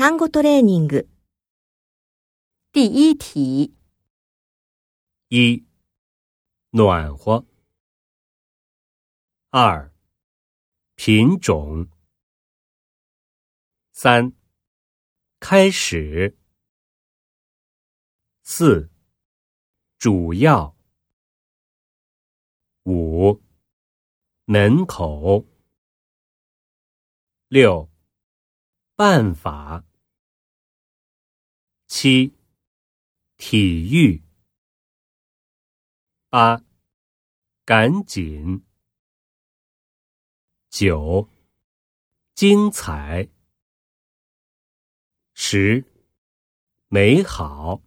単語トレーニング。第一题，一、暖和；二、品种；三、开始；四、主要；五、门口；六、办法； 七，体育。八，赶紧。九，精彩。十，美好。